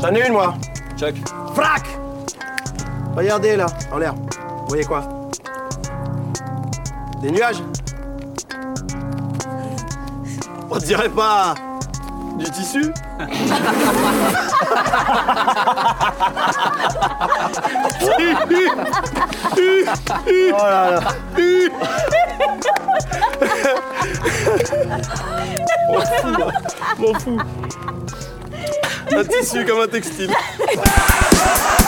J'en ai une, moi. Chuck. Frac Regardez, là, en l'air. Vous voyez quoi? Des nuages? On dirait pas du tissu? Oh là là M'en fous, là. M'en fous. Un tissu comme un textile.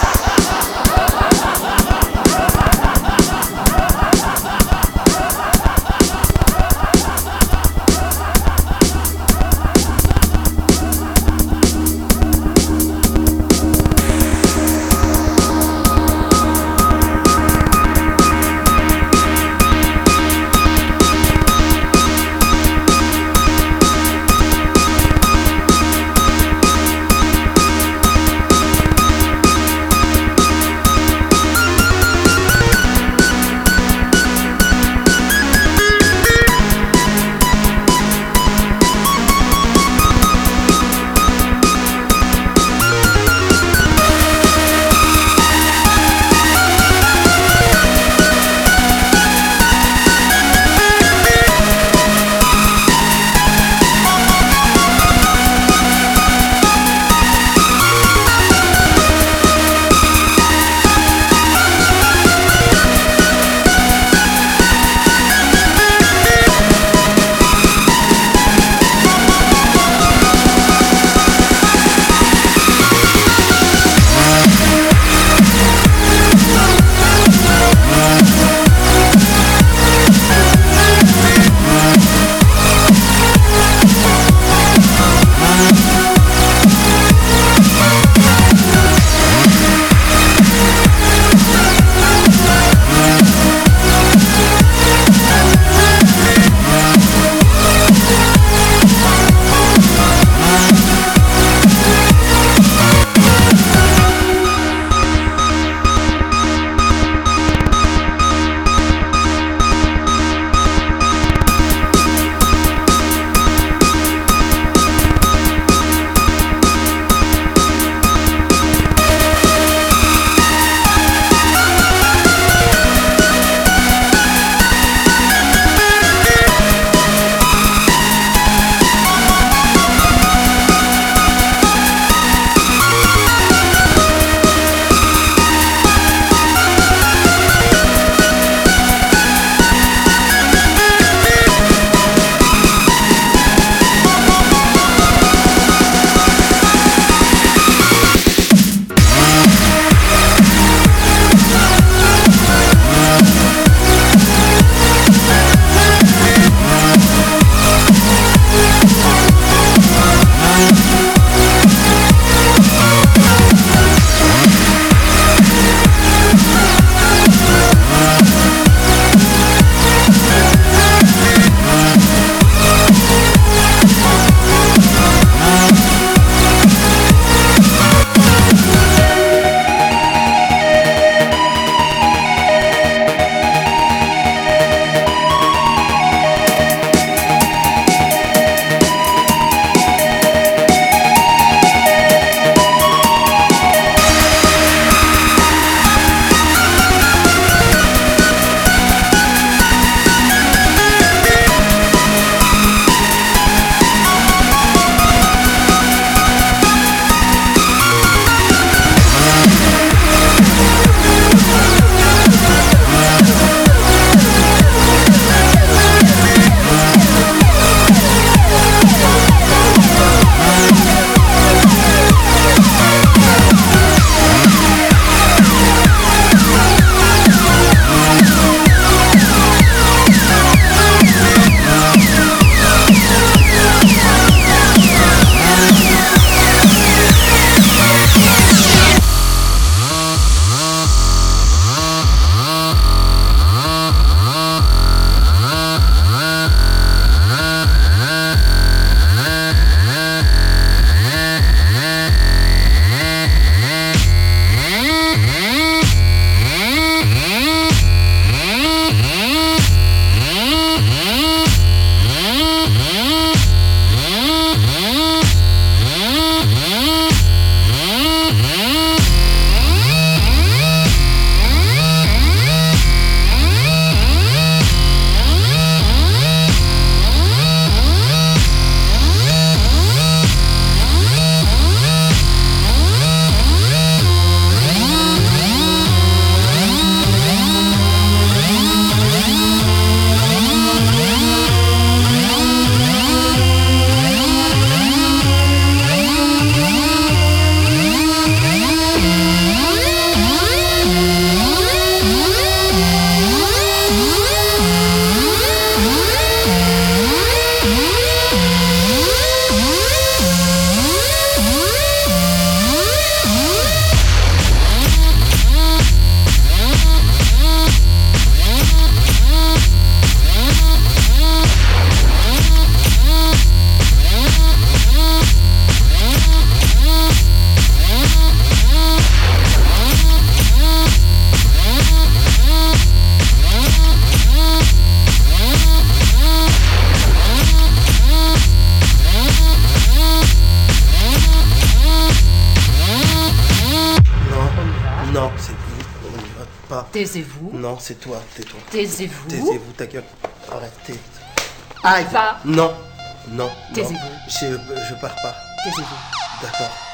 Taisez-vous. Non, c'est toi, tais-toi. Taisez-vous. Taisez-vous, ta gueule. Arrêtez. Aïe. Va. Non, non. non. Taisez-vous. Je, je pars pas. Taisez-vous. D'accord.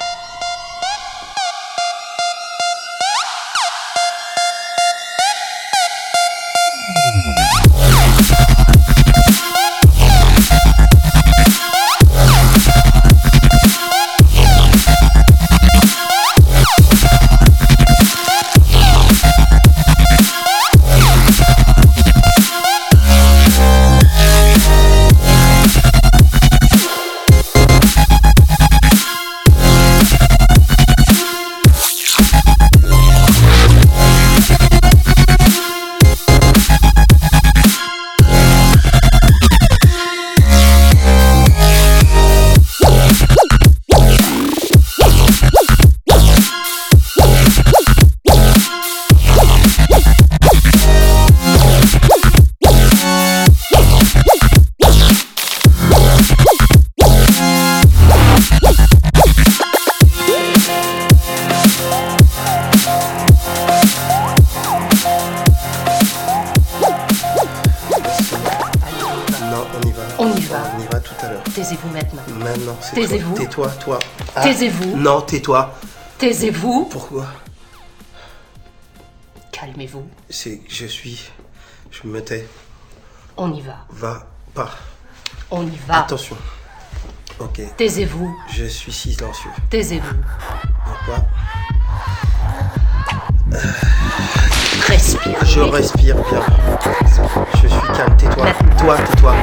Maintenant. Taisez-vous. toi. Tais-toi, toi. Ah, Taisez-vous. Non, tais-toi. Taisez-vous. Pourquoi? Calmez-vous. C'est que je suis. Je me tais. On y va. Va pas. On y va. Attention. Ok. Taisez-vous. Je suis silencieux. Taisez-vous. Pourquoi? Respirez. Je respire bien. Je suis calme. Tais-toi. Toi, tais-toi.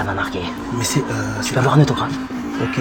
Ça m'a marqué. Mais c'est. Euh, Tu vas avoir un autographe. Ok.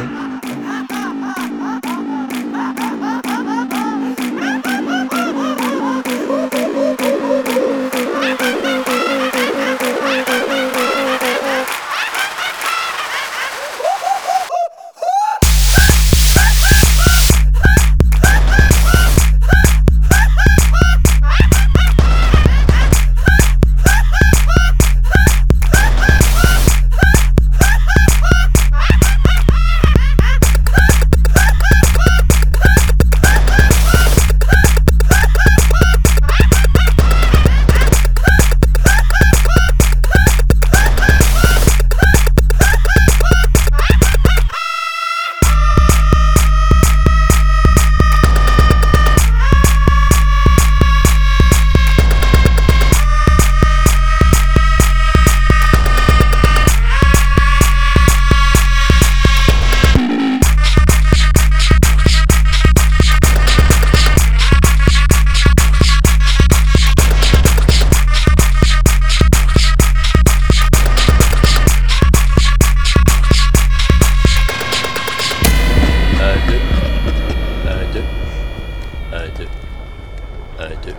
Un, deux.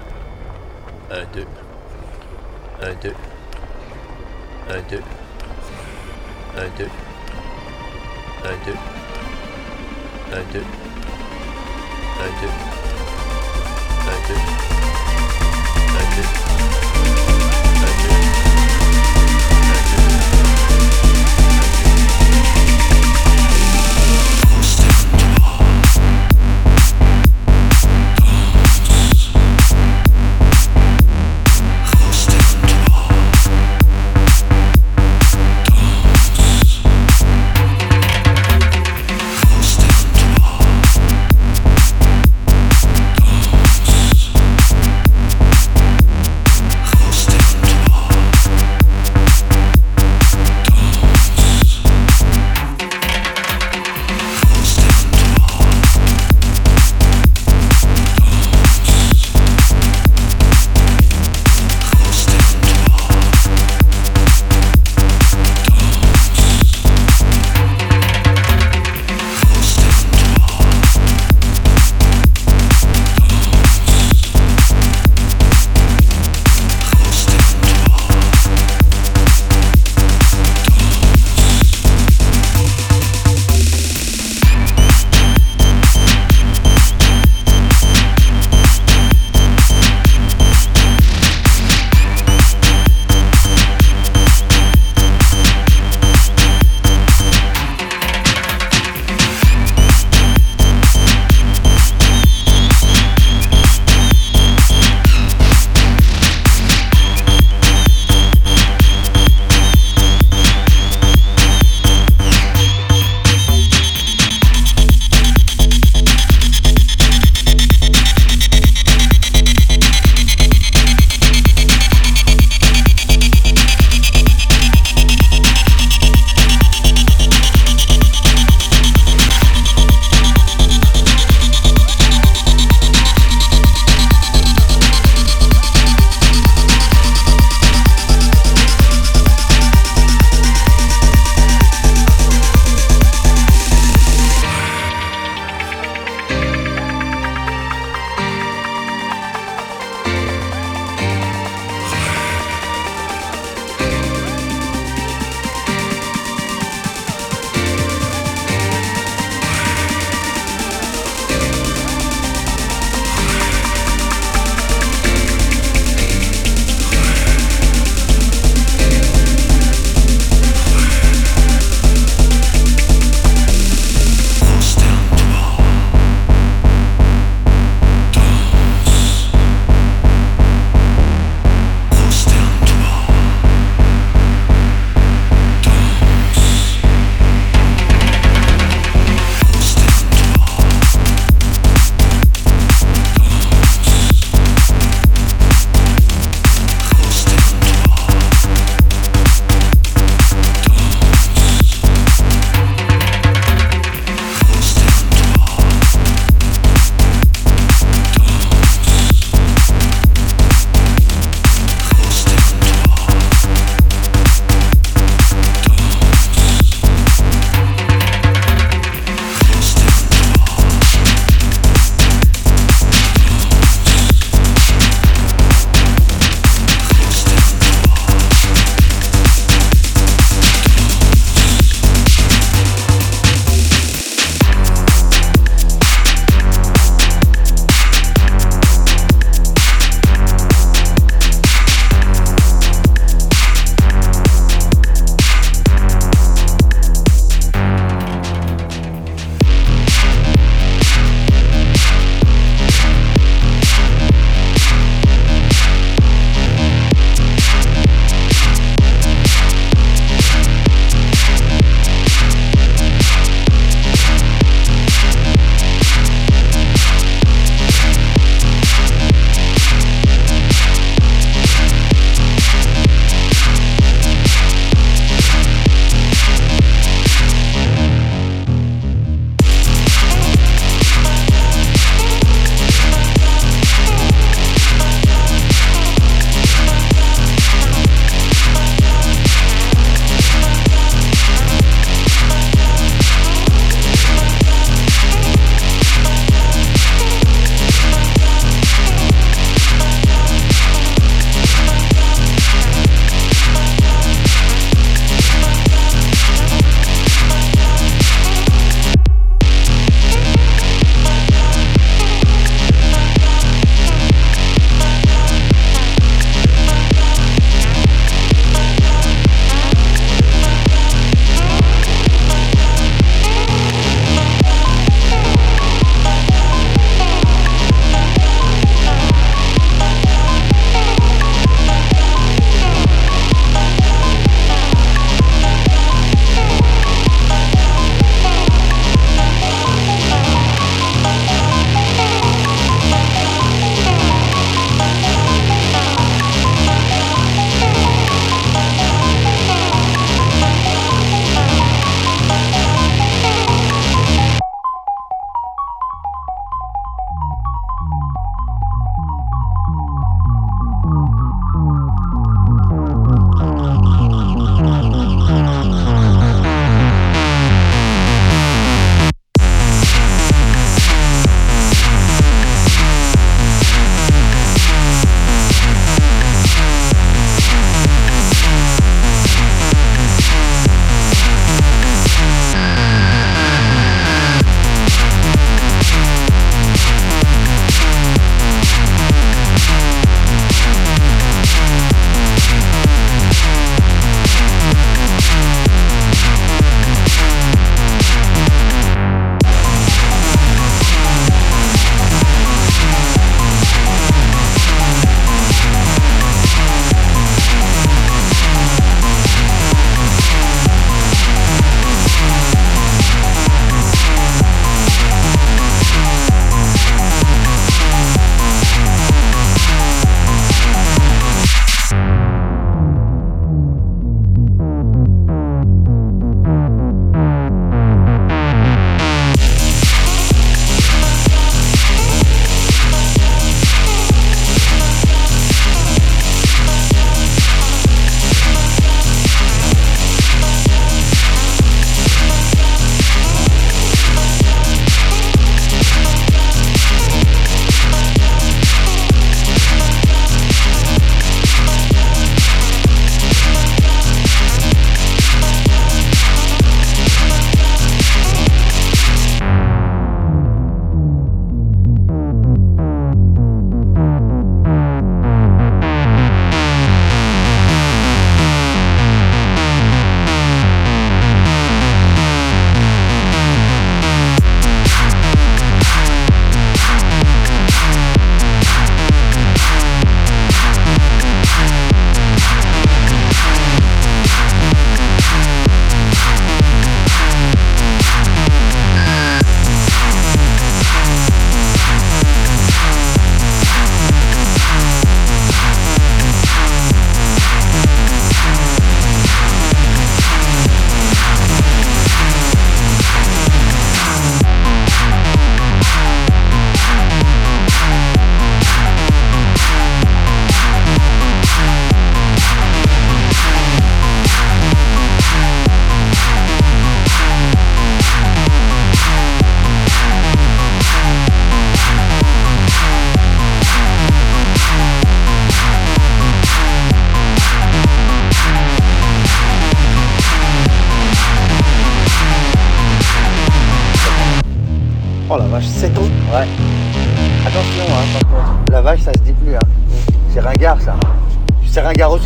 Un, deux. Un, deux. Un, deux. Un, deux. Un, deux. Un, deux. Un, deux. Un, deux.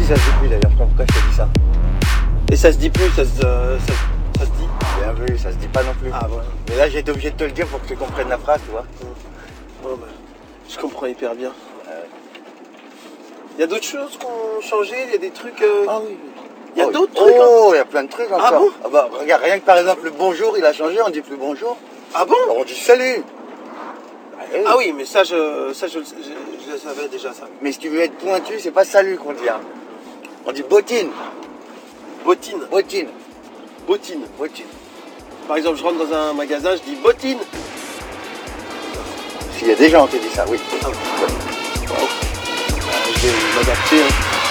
Ça se dit plus d'ailleurs. Je pourquoi je te dis ça. Et ça se dit plus, ça se, euh, ça, ça se dit. Bien vu, ça se dit pas non plus. Ah ouais. Mais là, j'ai été obligé de te le dire pour que tu comprennes la phrase, tu vois. Bon, bah, je comprends hyper bien. Il y a d'autres choses qui ont changé, il y a des trucs. euh, Ah oui. Il y a Oh, d'autres trucs. hein? Oh, il y a plein de trucs encore. Ah bon bah, regarde, rien que par exemple le bonjour, il a changé, on dit plus bonjour. Ah bon? Alors on dit salut. Allez. Ah oui, mais ça, je, ça je, le- je- je le savais déjà, ça. Mais si tu veux être pointu, c'est pas salut qu'on dit. hein. On dit bottine. Bottine, Bottine. bottine. Bottine. Par exemple, je rentre dans un magasin, je dis bottine. S'il y a des gens qui disent ça, oui. Ah, je vais m'adapter. hein.